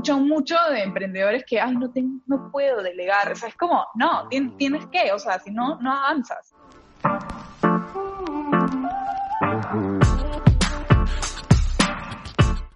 escucho mucho de emprendedores que, ay, no, tengo, no puedo delegar. O sea, es como, no, tienes que, o sea, si no, no avanzas.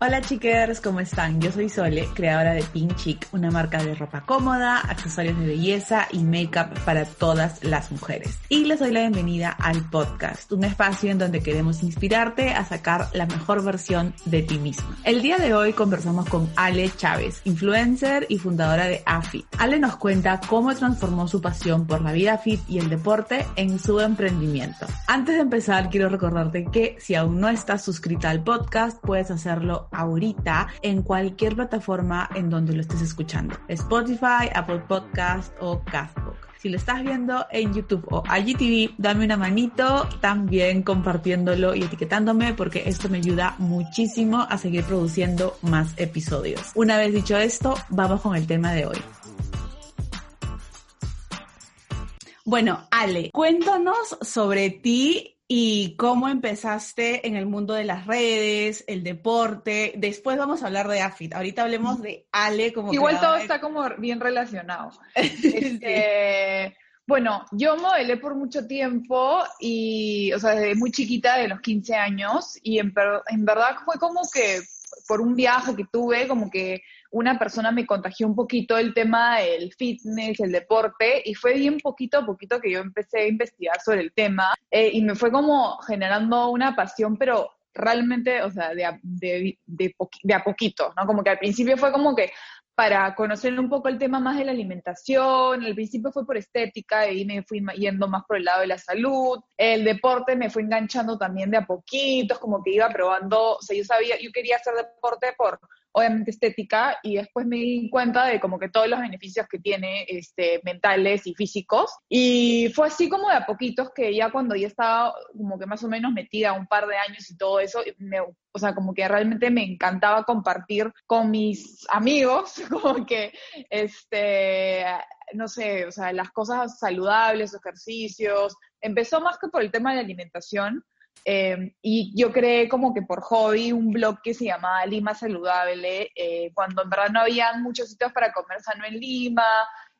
Hola chiquers, ¿cómo están? Yo soy Sole, creadora de Pink Chic, una marca de ropa cómoda, accesorios de belleza y make-up para todas las mujeres. Y les doy la bienvenida al podcast, un espacio en donde queremos inspirarte a sacar la mejor versión de ti misma. El día de hoy conversamos con Ale Chávez, influencer y fundadora de AFIT. Ale nos cuenta cómo transformó su pasión por la vida fit y el deporte en su emprendimiento. Antes de empezar, quiero recordarte que si aún no estás suscrita al podcast, puedes hacerlo ahorita en cualquier plataforma en donde lo estés escuchando. Spotify, Apple Podcast o Castbox. Si lo estás viendo en YouTube o IGTV, dame una manito también compartiéndolo y etiquetándome porque esto me ayuda muchísimo a seguir produciendo más episodios. Una vez dicho esto, vamos con el tema de hoy. Bueno, Ale, cuéntanos sobre ti y cómo empezaste en el mundo de las redes, el deporte. Después vamos a hablar de AFIT. Ahorita hablemos de Ale como Igual todo está como bien relacionado. Este, bueno, yo modelé por mucho tiempo y, o sea, desde muy chiquita, de los 15 años, y en, en verdad fue como que por un viaje que tuve, como que una persona me contagió un poquito el tema del fitness, el deporte, y fue bien poquito a poquito que yo empecé a investigar sobre el tema eh, y me fue como generando una pasión, pero realmente, o sea, de a, de, de, a poquito, ¿no? Como que al principio fue como que para conocer un poco el tema más de la alimentación, al principio fue por estética y me fui yendo más por el lado de la salud, el deporte me fue enganchando también de a poquitos, como que iba probando, o sea, yo sabía, yo quería hacer deporte por obviamente estética, y después me di cuenta de como que todos los beneficios que tiene este, mentales y físicos. Y fue así como de a poquitos que ya cuando ya estaba como que más o menos metida un par de años y todo eso, o sea, como que realmente me encantaba compartir con mis amigos, como que, este, no sé, o sea, las cosas saludables, ejercicios. Empezó más que por el tema de la alimentación, Em, y yo creé como que por hobby un blog que se llamaba Lima Saludable, eh, cuando en verdad no había muchos sitios para comer sano en Lima,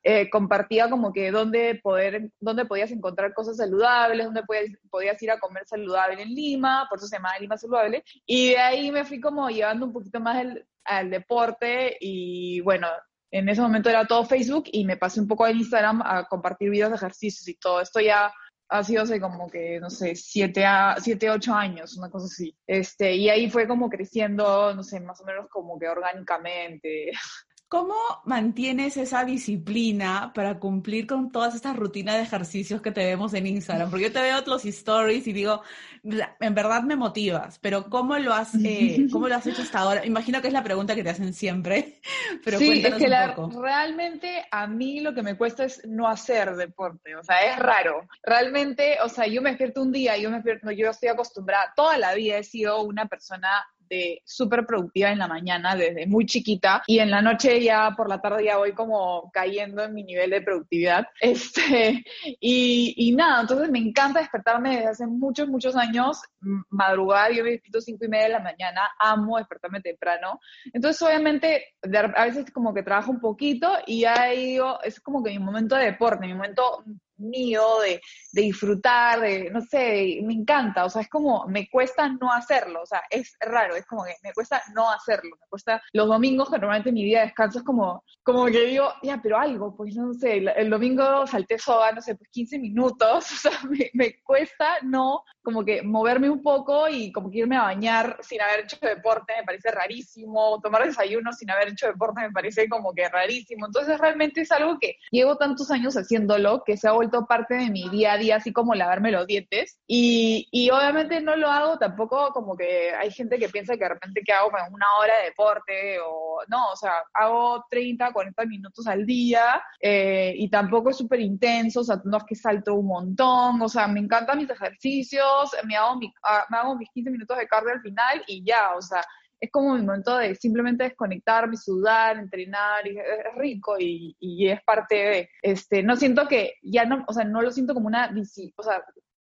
eh, compartía como que dónde, poder, dónde podías encontrar cosas saludables, dónde podías, ir a comer saludable en Lima, por eso se llamaba Lima Saludable, y de ahí me fui como llevando un poquito más al deporte y bueno, en ese momento era todo Facebook y me pasé un poco a Instagram a compartir videos de ejercicios y todo. Esto ya ha sido hace como que, no sé, siete, a, siete, ocho años, una cosa así. Este, y ahí fue como creciendo, no sé, más o menos como que orgánicamente. ¿Cómo mantienes esa disciplina para cumplir con todas estas rutinas de ejercicios que te vemos en Instagram? Porque yo te veo los stories y digo, en verdad me motivas, pero ¿cómo lo has, eh, ¿cómo lo has hecho hasta ahora? Imagino que es la pregunta que te hacen siempre, pero sí, es que realmente a mí lo que me cuesta es no hacer deporte, o sea, es raro. Realmente, o sea, yo me despierto un día, yo me despierto, yo estoy acostumbrada, toda la vida he sido una persona de súper productiva en la mañana desde muy chiquita y en la noche ya por la tarde ya voy como cayendo en mi nivel de productividad. Este, y, y nada, entonces me encanta despertarme desde hace muchos, muchos años, madrugar, yo me despierto cinco y media de la mañana, amo despertarme temprano. Entonces obviamente a veces como que trabajo un poquito y ya digo, es como que mi momento de deporte, mi momento mío, de, de, disfrutar, de, no sé, me encanta, o sea, es como, me cuesta no hacerlo, o sea, es raro, es como que me cuesta no hacerlo, me cuesta, los domingos que normalmente mi día de descanso es como, como que digo, ya, pero algo, pues no sé, el, domingo salté soga, no sé, pues 15 minutos, o sea, me, me, cuesta no, como que moverme un poco y como que irme a bañar sin haber hecho deporte, me parece rarísimo, tomar desayuno sin haber hecho deporte me parece como que rarísimo, entonces realmente es algo que llevo tantos años haciéndolo que se ha vuelto parte de mi día a día, así como lavarme los dientes. Y, y obviamente no lo hago tampoco como que hay gente que piensa que de repente que hago una hora de deporte o no, o sea, hago 30, 40 minutos al día eh, y tampoco es súper intenso, o sea, no es que salto un montón, o sea, me encantan mis ejercicios, me hago, ah, me hago mis 15 minutos de cardio al final y ya, o sea, es como mi momento de simplemente desconectarme, sudar, entrenar, y es rico y, y, es parte de, este, no siento que, ya no, o sea, no lo siento como una, o sea,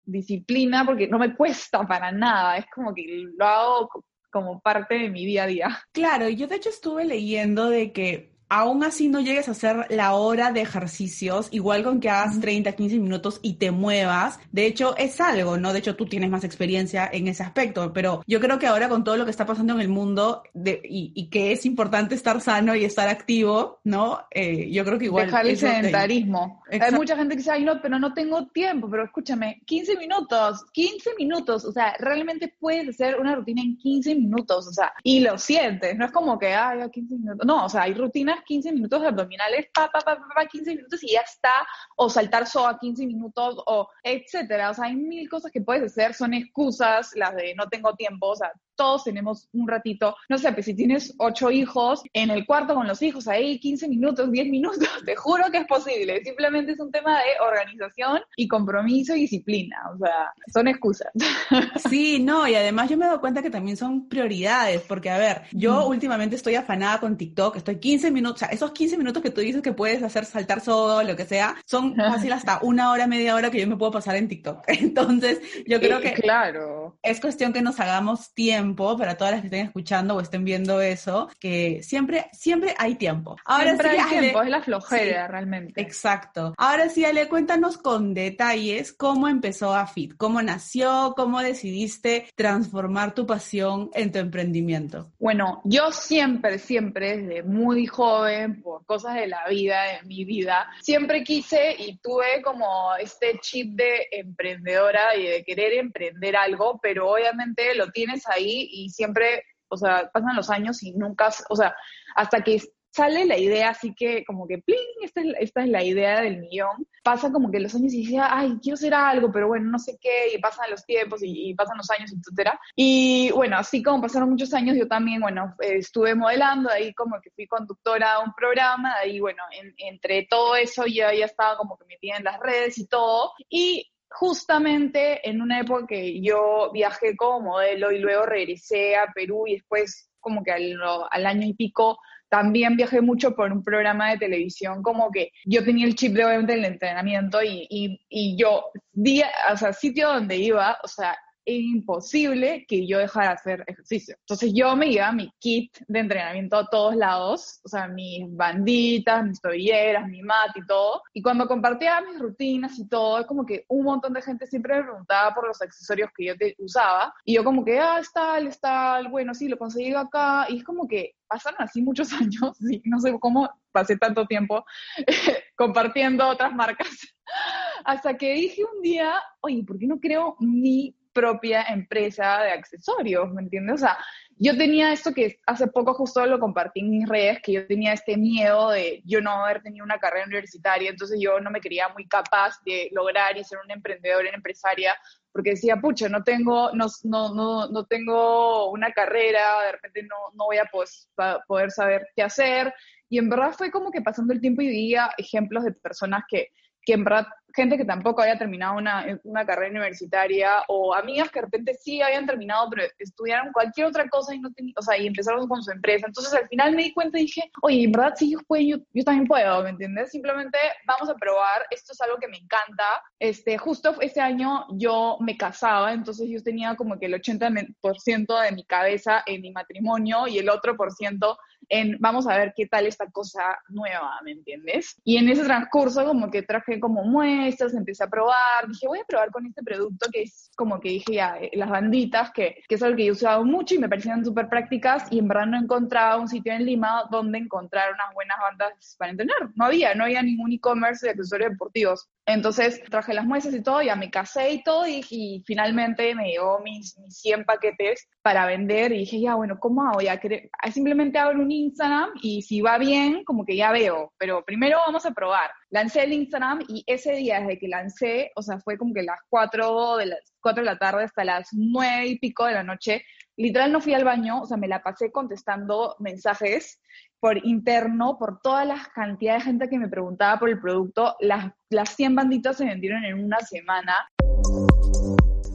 disciplina porque no me cuesta para nada, es como que lo hago como parte de mi día a día. Claro, yo de hecho estuve leyendo de que aún así no llegues a hacer la hora de ejercicios, igual con que hagas 30, 15 minutos y te muevas, de hecho es algo, ¿no? De hecho tú tienes más experiencia en ese aspecto, pero yo creo que ahora con todo lo que está pasando en el mundo de, y, que es importante estar sano y estar activo, ¿no? Eh, yo creo que igual... Dejar el sedentarismo. Hay mucha gente que dice, ay no, pero no tengo tiempo, pero escúchame, 15 minutos, 15 minutos, o sea, realmente puedes hacer una rutina en 15 minutos, o sea, y lo sientes, no es como que, ay, 15 minutos, no, o sea, hay rutinas 15 minutos de abdominales, pa, pa, pa, pa, 15 minutos y ya está, o saltar soa 15 minutos, o etcétera. O sea, hay mil cosas que puedes hacer, son excusas, las de no tengo tiempo, o sea, todos tenemos un ratito, no sé, pues si tienes ocho hijos, en el cuarto con los hijos, ahí 15 minutos, 10 minutos, te juro que es posible. Simplemente es un tema de organización y compromiso y disciplina, o sea, son excusas. Sí, no, y además yo me he dado cuenta que también son prioridades, porque a ver, yo últimamente estoy afanada con TikTok, estoy 15 minutos, o sea, esos 15 minutos que tú dices que puedes hacer saltar solo, lo que sea, son fácil hasta una hora, media hora que yo me puedo pasar en TikTok. Entonces, yo creo que claro. es cuestión que nos hagamos tiempo para todas las que estén escuchando o estén viendo eso, que siempre, siempre hay tiempo. Ahora siempre sí, hay tiempo, es la flojera realmente. Exacto. Ahora sí, Ale, cuéntanos con detalles cómo empezó AFIT, cómo nació, cómo decidiste transformar tu pasión en tu emprendimiento. Bueno, yo siempre, siempre, desde muy joven, por cosas de la vida, de mi vida, siempre quise y tuve como este chip de emprendedora y de querer emprender algo, pero obviamente lo tienes ahí y siempre, o sea, pasan los años y nunca, o sea, hasta que sale la idea, así que como que, ¡pling! Esta es, esta es la idea del millón. Pasa como que los años y decía, ay, quiero hacer algo, pero bueno, no sé qué, y pasan los tiempos y, pasan los años, etcétera. Y bueno, así como pasaron muchos años, yo también, bueno, estuve modelando, ahí como que fui conductora de un programa, ahí, bueno, entre todo eso yo ya estaba como que metida en las redes y todo. Y justamente en una época que yo viajé como modelo y luego regresé a Perú y después como que al, año y pico también viajé mucho por un programa de televisión, como que yo tenía el chip de obviamente el entrenamiento y, y, y yo, día, o sea, sitio donde iba, o sea, imposible que yo dejara de hacer ejercicio. Entonces yo me llevaba mi kit de entrenamiento a todos lados, o sea, mis banditas, mis tobilleras, mi mat y todo. Y cuando compartía mis rutinas y todo, es como que un montón de gente siempre me preguntaba por los accesorios que yo usaba. Y yo como que, ah, está tal, es tal, bueno, sí, lo conseguí acá. Y es como que pasaron así muchos años, y no sé cómo pasé tanto tiempo compartiendo otras marcas. Hasta que dije un día, oye, ¿por qué no creo mi propia empresa de accesorios, ¿me entiendes? O sea, yo tenía esto que hace poco justo lo compartí en mis redes, que yo tenía este miedo de yo no haber tenido una carrera universitaria, entonces yo no me creía muy capaz de lograr y ser una emprendedora, una empresaria, porque decía, pucha, no tengo, no, no, no, no tengo una carrera, de repente no, no voy a pues, poder saber qué hacer. Y en verdad fue como que pasando el tiempo y veía ejemplos de personas que que en verdad gente que tampoco había terminado una, una, carrera universitaria o amigas que de repente sí habían terminado, pero estudiaron cualquier otra cosa y no tenían, o sea, y empezaron con su empresa. Entonces al final me di cuenta y dije, oye, en verdad si ellos pueden, yo, yo, también puedo, ¿me entiendes? Simplemente vamos a probar, esto es algo que me encanta. Este, justo este año yo me casaba, entonces yo tenía como que el 80% de mi cabeza en mi matrimonio y el otro por ciento en vamos a ver qué tal esta cosa nueva, ¿me entiendes? Y en ese transcurso como que traje como muestras, empecé a probar, dije voy a probar con este producto que es como que dije ya, eh, las banditas, que, que es algo que yo he usado mucho y me parecían súper prácticas y en verdad no encontraba un sitio en Lima donde encontrar unas buenas bandas para entrenar. No había, no había ningún e-commerce de accesorios deportivos. Entonces traje las muestras y todo, ya me casé y todo, y, finalmente me llegó mis, mis, 100 paquetes para vender. Y dije, ya, bueno, ¿cómo hago? Ya simplemente abro un Instagram y si va bien, como que ya veo. Pero primero vamos a probar. Lancé el Instagram y ese día, desde que lancé, o sea, fue como que las 4 de las 4 de la tarde hasta las 9 y pico de la noche. Literal no fui al baño, o sea, me la pasé contestando mensajes por interno, por toda la cantidad de gente que me preguntaba por el producto. Las, las 100 banditas se vendieron en una semana.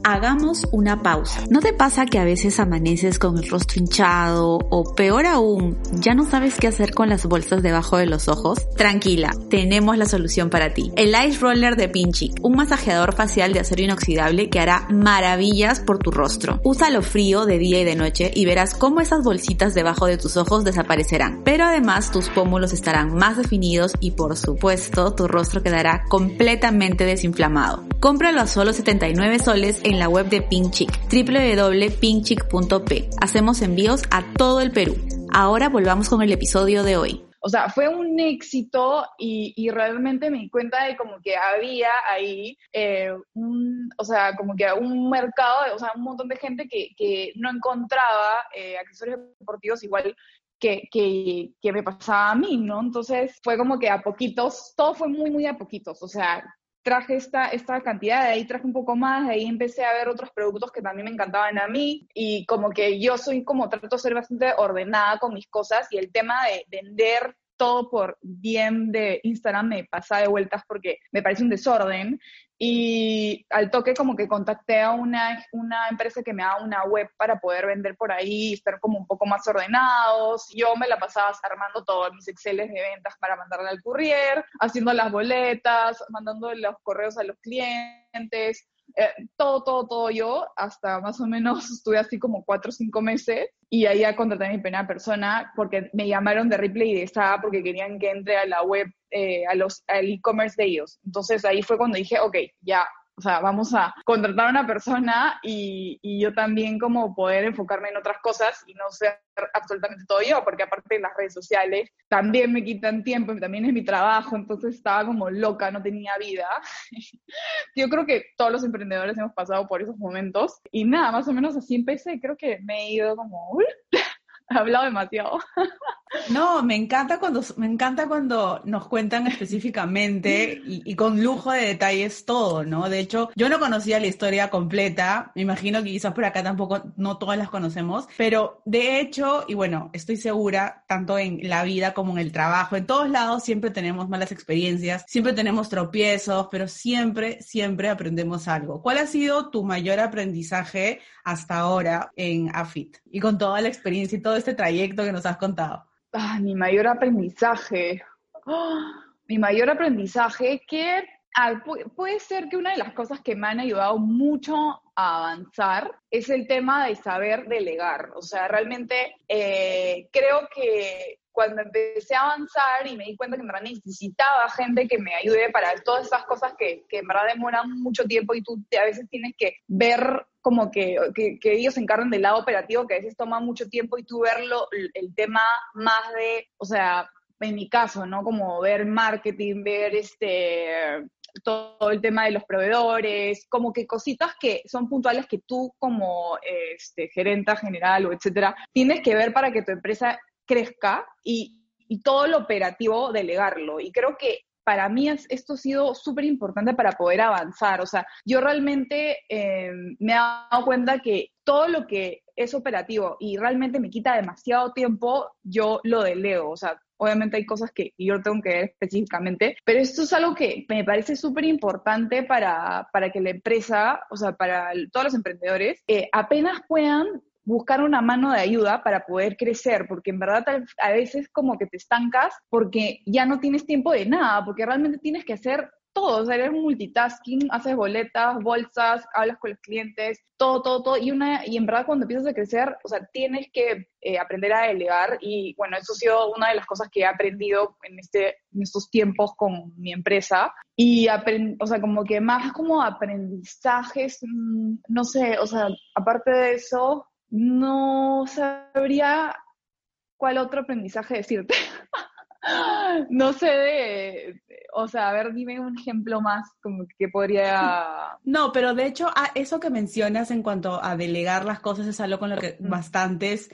Hagamos una pausa. ¿No te pasa que a veces amaneces con el rostro hinchado o peor aún, ya no sabes qué hacer con las bolsas debajo de los ojos? Tranquila, tenemos la solución para ti. El Ice Roller de Pinchic, un masajeador facial de acero inoxidable que hará maravillas por tu rostro. Úsalo frío de día y de noche y verás cómo esas bolsitas debajo de tus ojos desaparecerán. Pero además tus pómulos estarán más definidos y por supuesto tu rostro quedará completamente desinflamado. Cómpralo a solo 79 soles en la web de Pinkchick, www.pinkchick.p. Hacemos envíos a todo el Perú. Ahora volvamos con el episodio de hoy. O sea, fue un éxito y, realmente me di cuenta de como que había ahí eh, un, o sea, como que un mercado, o sea, un montón de gente que, no encontraba eh, accesorios deportivos igual que, que, que, me pasaba a mí, ¿no? Entonces fue como que a poquitos, todo fue muy, muy a poquitos, o sea, traje esta, esta cantidad, de ahí traje un poco más, de ahí empecé a ver otros productos que también me encantaban a mí y como que yo soy como trato de ser bastante ordenada con mis cosas y el tema de vender todo por bien de Instagram me pasa de vueltas porque me parece un desorden y al toque como que contacté a una, una empresa que me haga una web para poder vender por ahí, estar como un poco más ordenados. Yo me la pasaba armando todos mis Exceles de ventas para mandarle al courier, haciendo las boletas, mandando los correos a los clientes, eh, todo, todo, todo yo, hasta más o menos estuve así como cuatro o cinco meses y ahí ya contraté a mi primera persona porque me llamaron de Ripley y de estaba porque querían que entre a la web, eh, a los, al e-commerce de ellos. Entonces ahí fue cuando dije, ok, ya, o sea, vamos a contratar a una persona y, y, yo también como poder enfocarme en otras cosas y no ser absolutamente todo yo, porque aparte las redes sociales también me quitan tiempo, también es mi trabajo, entonces estaba como loca, no tenía vida. yo creo que todos los emprendedores hemos pasado por esos momentos y nada, más o menos así empecé, creo que me he ido como... He hablado demasiado. No, me encanta cuando, me encanta cuando nos cuentan específicamente y, con lujo de detalles todo, ¿no? De hecho, yo no conocía la historia completa, me imagino que quizás por acá tampoco, no todas las conocemos, pero de hecho, y bueno, estoy segura, tanto en la vida como en el trabajo, en todos lados siempre tenemos malas experiencias, siempre tenemos tropiezos, pero siempre, siempre aprendemos algo. ¿Cuál ha sido tu mayor aprendizaje hasta ahora en AFIT y con toda la experiencia y todo este trayecto que nos has contado? Ah, mi mayor aprendizaje. ¡Ah! mi mayor aprendizaje que ah, puede ser que una de las cosas que me han ayudado mucho a avanzar es el tema de saber delegar. O sea, realmente eh, creo que cuando empecé a avanzar y me di cuenta que en verdad necesitaba gente que me ayude para todas esas cosas que, que en verdad demoran mucho tiempo y tú a veces tienes que ver como que, que, ellos se encargan del lado operativo, que a veces toma mucho tiempo y tú verlo, el, tema más de, o sea, en mi caso, ¿no? Como ver marketing, ver este todo el tema de los proveedores, como que cositas que son puntuales que tú como este, gerenta general o etcétera, tienes que ver para que tu empresa crezca y, y todo lo operativo delegarlo. Y creo que para mí esto ha sido súper importante para poder avanzar. O sea, yo realmente em, me he dado cuenta que todo lo que es operativo y realmente me quita demasiado tiempo, yo lo delego. O sea, obviamente hay cosas que yo tengo que ver específicamente, pero esto es algo que me parece súper importante para, para que la empresa, o sea, para todos los emprendedores, eh, apenas puedan buscar una mano de ayuda para poder crecer, porque en verdad a veces como que te estancas porque ya no tienes tiempo de nada, porque realmente tienes que hacer todo, o sea, eres multitasking, haces boletas, bolsas, hablas con los clientes, todo, todo, todo, y, una, y en verdad cuando empiezas a crecer, o sea, tienes que eh, aprender a delegar, y bueno, eso ha sido una de las cosas que he aprendido en, este, en estos tiempos con mi empresa, y, o sea, como que más como aprendizajes, mm, no sé, o sea, aparte de eso, no sabría cuál otro aprendizaje decirte. no sé de, o sea, a ver, dime un ejemplo más como que podría... No, pero de hecho, eso que mencionas en cuanto a delegar las cosas es algo con lo que bastantes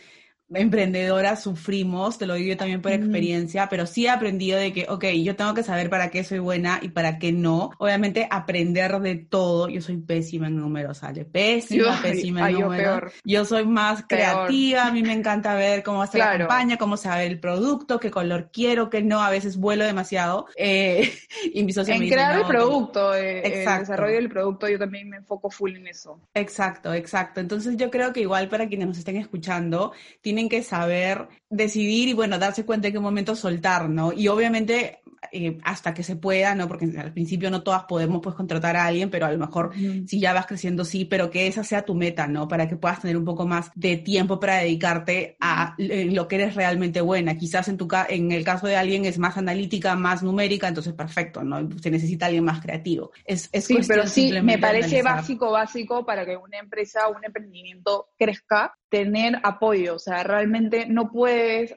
emprendedoras sufrimos, te lo digo yo también por experiencia, pero sí he aprendido de que, ok, yo tengo que saber para qué soy buena y para qué no. Obviamente aprender de todo. Yo soy pésima en números, sale. Pésima, pésima en números. Yo, soy más creativa, a mí me encanta ver cómo va a ser la campaña, cómo se va a ver el producto, qué color quiero, qué no. A veces vuelo demasiado. Eh, y mi socio en crear el producto, eh, el desarrollo del producto, yo también me enfoco full en eso. Exacto, exacto. Entonces yo creo que igual para quienes nos estén escuchando, tienen que saber decidir y bueno, darse cuenta en qué momento soltar, ¿no? Y obviamente eh, hasta que se pueda, ¿no? Porque al principio no todas podemos pues contratar a alguien, pero a lo mejor si ya vas creciendo sí, pero que esa sea tu meta, ¿no? Para que puedas tener un poco más de tiempo para dedicarte a lo que eres realmente buena. Quizás en tu en el caso de alguien es más analítica, más numérica, entonces perfecto, ¿no? Se necesita alguien más creativo. Es, es sí, pero sí, me parece básico, básico para que una empresa, un emprendimiento crezca, tener apoyo, o sea, realmente no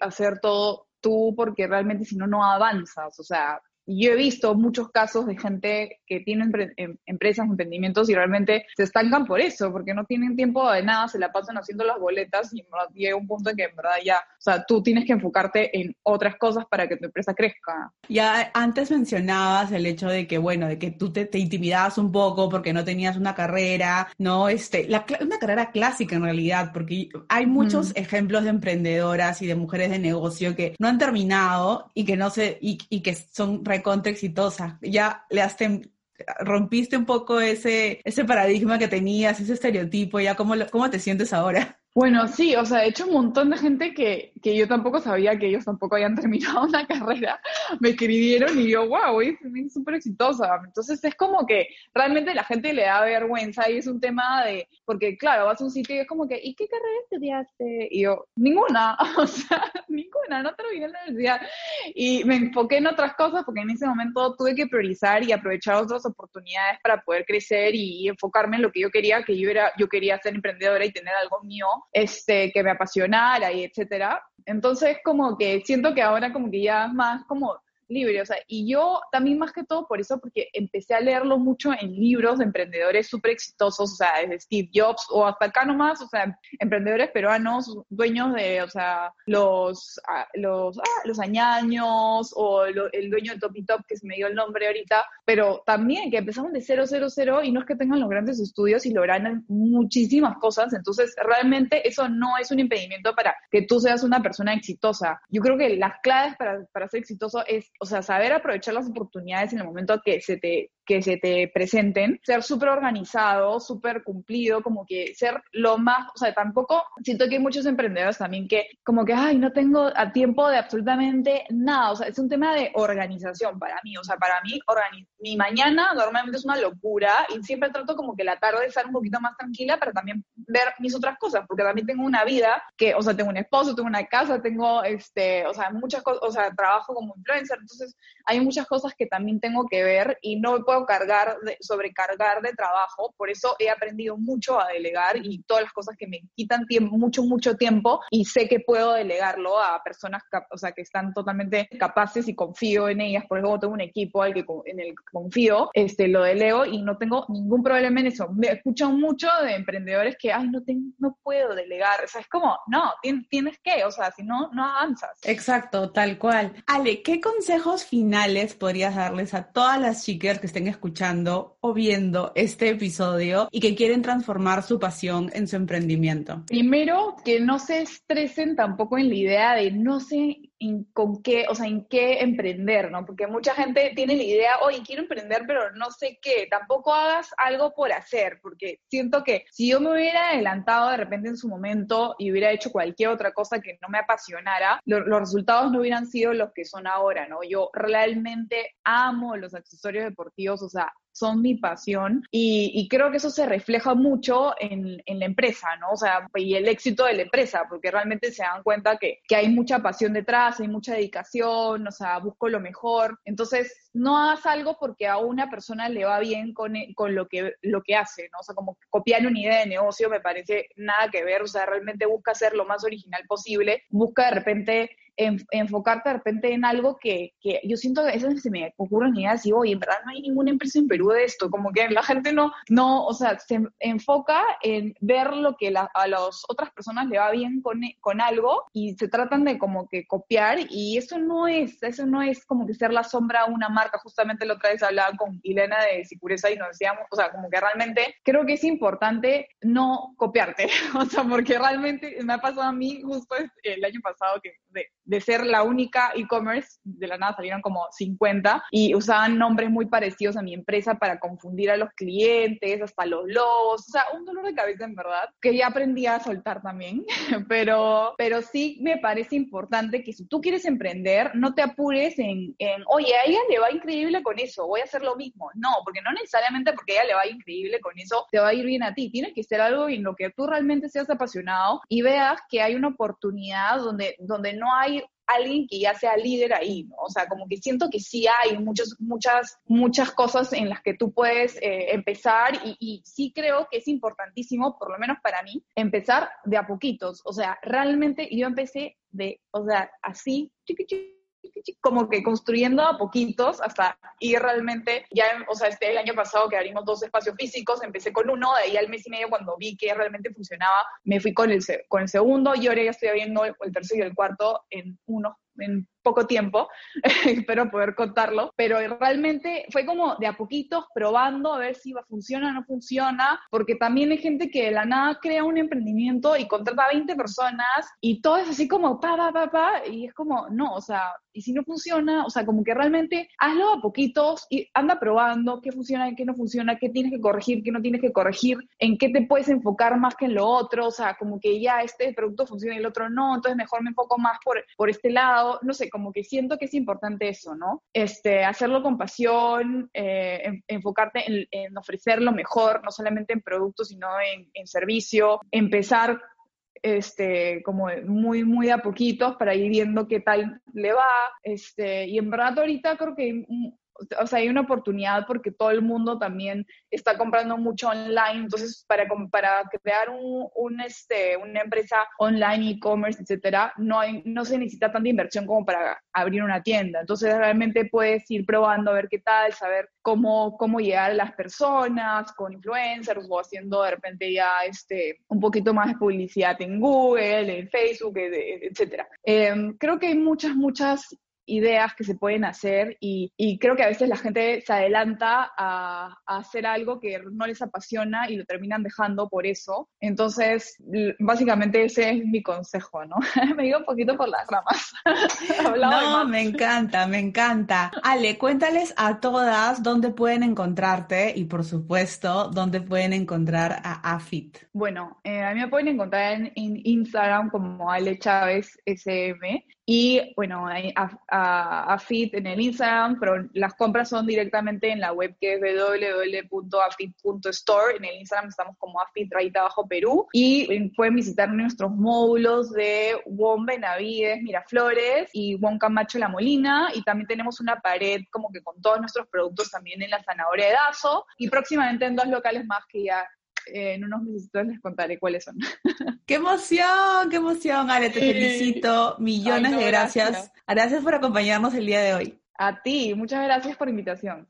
hacer todo tú porque realmente si no, no avanzas. O sea, yo he visto muchos casos de gente que tiene em, empresas, emprendimientos y realmente se estancan por eso, porque no tienen tiempo de nada, se la pasan haciendo las boletas y llega un punto en que en verdad ya, o sea, tú tienes que enfocarte en otras cosas para que tu empresa crezca. Ya antes mencionabas el hecho de que, bueno, de que tú te, intimidabas un poco porque no tenías una carrera, ¿no? Este, una carrera clásica en realidad, porque hay muchos ejemplos de emprendedoras y de mujeres de negocio que no han terminado y que no se, y, y que son recontra exitosa. Ya le has rompiste un poco ese, ese paradigma que tenías, ese estereotipo, ya cómo, cómo te sientes ahora. Bueno, sí, o sea, de hecho un montón de gente que, que yo tampoco sabía que ellos tampoco habían terminado una carrera, me escribieron y yo, wow, es súper exitosa. Entonces es como que realmente la gente le da vergüenza y es un tema de, porque claro, vas a un sitio y es como que, ¿y qué carrera estudiaste? Y yo, ninguna, o sea, ninguna, no terminé la universidad. Y me enfoqué en otras cosas porque en ese momento tuve que priorizar y aprovechar otras oportunidades para poder crecer y enfocarme en lo que yo quería, que yo era, yo quería ser emprendedora y tener algo mío este, que me apasionara y etcétera. Entonces, como que siento que ahora como que ya es más como libre, o sea, y yo también más que todo por eso, porque empecé a leerlo mucho en libros de emprendedores súper exitosos, o sea, desde Steve Jobs o hasta acá nomás, o sea, emprendedores peruanos, dueños de, o sea, los, ah, los, ah, los añaños o el dueño de Top Top, que se me dio el nombre ahorita, pero también que empezaron de 000 y no es que tengan los grandes estudios y logran muchísimas cosas, entonces realmente eso no es un impedimento para que tú seas una persona exitosa. Yo creo que las claves para, para ser exitoso es o sea, saber aprovechar las oportunidades en el momento que se te que se te presenten, ser súper organizado, súper cumplido, como que ser lo más, o sea, tampoco siento que hay muchos emprendedores también que como que, ay, no tengo a tiempo de absolutamente nada, o sea, es un tema de organización para mí, o sea, para mí mi mañana normalmente es una locura y siempre trato como que la tarde estar un poquito más tranquila para también ver mis otras cosas, porque también tengo una vida que, o sea, tengo un esposo, tengo una casa, tengo, este, o sea, muchas cosas, o sea, trabajo como influencer, entonces hay muchas cosas que también tengo que ver y no puedo cargar, de, sobrecargar de trabajo, por eso he aprendido mucho a delegar y todas las cosas que me quitan tiempo, mucho, mucho tiempo y sé que puedo delegarlo a personas, o sea, que están totalmente capaces y confío en ellas, por ejemplo, tengo un equipo al que, en el que confío, este, lo delego y no tengo ningún problema en eso. Me escucho mucho de emprendedores que, ay, no, no puedo delegar, o sea, es como, no, tienes que, o sea, si no, no avanzas. Exacto, tal cual. Ale, ¿qué consejos finales podrías darles a todas las chicas que estén escuchando o viendo este episodio y que quieren transformar su pasión en su emprendimiento? Primero, que no se estresen tampoco en la idea de no sé con qué, o sea, en qué emprender, ¿no? Porque mucha gente tiene la idea, oye, quiero emprender, pero no sé qué. Tampoco hagas algo por hacer, porque siento que si yo me hubiera adelantado de repente en su momento y hubiera hecho cualquier otra cosa que no me apasionara, los resultados no hubieran sido los que son ahora, ¿no? Yo realmente amo los accesorios deportivos, o sea, son mi pasión y, creo que eso se refleja mucho en, la empresa, ¿no? O sea, y el éxito de la empresa, porque realmente se dan cuenta que, que, hay mucha pasión detrás, hay mucha dedicación, o sea, busco lo mejor. Entonces, no hagas algo porque a una persona le va bien con, con lo, que, lo que hace, ¿no? O sea, como copiar una idea de negocio me parece nada que ver, o sea, realmente busca ser lo más original posible, busca de repente enfocarte de repente en algo que, que yo siento que a veces se me ocurren ideas y, oye, en verdad no hay ninguna empresa en Perú de esto, como que la gente no, no o sea, se enfoca en ver lo que a las otras personas le va bien con, con algo y se tratan de como que copiar y eso no es, eso no es como que ser la sombra a una marca, justamente la otra vez hablaba con Elena de Sicureza y nos decíamos, o sea, como que realmente creo que es importante no copiarte, o sea, porque realmente me ha pasado a mí justo el año pasado que de, de ser la única e-commerce, de la nada salieron como 50 y usaban nombres muy parecidos a mi empresa para confundir a los clientes, hasta los logos, o sea, un dolor de cabeza en verdad, que ya aprendí a soltar también, pero, pero sí me parece importante que si tú quieres emprender, no te apures en, en, oye, a ella le va increíble con eso, voy a hacer lo mismo. No, porque no necesariamente porque a ella le va increíble con eso, te va a ir bien a ti. Tiene que ser algo en lo que tú realmente seas apasionado y veas que hay una oportunidad donde, donde no hay alguien que ya sea líder ahí, ¿no? O sea, como que siento que sí hay muchos, muchas, muchas cosas en las que tú puedes eh, empezar y, y, sí creo que es importantísimo, por lo menos para mí, empezar de a poquitos. O sea, realmente yo empecé de, o sea, así, chiqui, chiqui, como que construyendo a poquitos hasta ir realmente, ya, o sea, este el año pasado que abrimos dos espacios físicos, empecé con uno, de ahí al mes y medio cuando vi que realmente funcionaba, me fui con el, con el segundo y ahora ya estoy abriendo el tercero y el cuarto en uno, en poco tiempo, espero poder contarlo, pero realmente fue como de a poquitos probando a ver si funciona o no funciona, porque también hay gente que de la nada crea un emprendimiento y contrata a 20 personas y todo es así como pa, pa, pa, pa, y es como, no, o sea, y si no funciona, o sea, como que realmente hazlo a poquitos y anda probando qué funciona, qué no funciona, qué tienes que corregir, qué no tienes que corregir, en qué te puedes enfocar más que en lo otro, o sea, como que ya este producto funciona y el otro no, entonces mejor me enfoco más por, por este lado, no sé, como que siento que es importante eso, ¿no? Este, hacerlo con pasión, eh, enfocarte en, ofrecer lo mejor, no solamente en productos, sino en, servicio, empezar este, como muy, muy a poquitos para ir viendo qué tal le va, este, y en verdad ahorita creo que o sea, hay una oportunidad porque todo el mundo también está comprando mucho online, entonces para, para crear un, un este, una empresa online, e-commerce, etcétera, no, hay, no se necesita tanta inversión como para abrir una tienda, entonces realmente puedes ir probando a ver qué tal, saber cómo, cómo llegar a las personas con influencers o haciendo de repente ya este, un poquito más de publicidad en Google, en Facebook, etcétera. Eh, creo que hay muchas, muchas ideas que se pueden hacer y, creo que a veces la gente se adelanta a, hacer algo que no les apasiona y lo terminan dejando por eso. Entonces, básicamente ese es mi consejo, ¿no? me digo un poquito por las ramas. no, me encanta, me encanta. Ale, cuéntales a todas dónde pueden encontrarte y por supuesto, dónde pueden encontrar a AFIT. Bueno, eh, a mí me pueden encontrar en, en Instagram como Ale Chávez SM y bueno, a, a, Fit en el Instagram, pero las compras son directamente en la web que es www.afit.store. En el Instagram estamos como Afit Rayita Bajo Perú. Y pueden visitar nuestros módulos de WOM Benavides, Miraflores y WOM Camacho La Molina. Y también tenemos una pared como que con todos nuestros productos también en la zanahoria de Dazo. Y próximamente en dos locales más que ya eh, en unos meses les contaré cuáles son. ¡Qué emoción! ¡Qué emoción, Ale! Te felicito. Millones de gracias. gracias. Gracias por acompañarnos el día de hoy. A ti, muchas gracias por la invitación.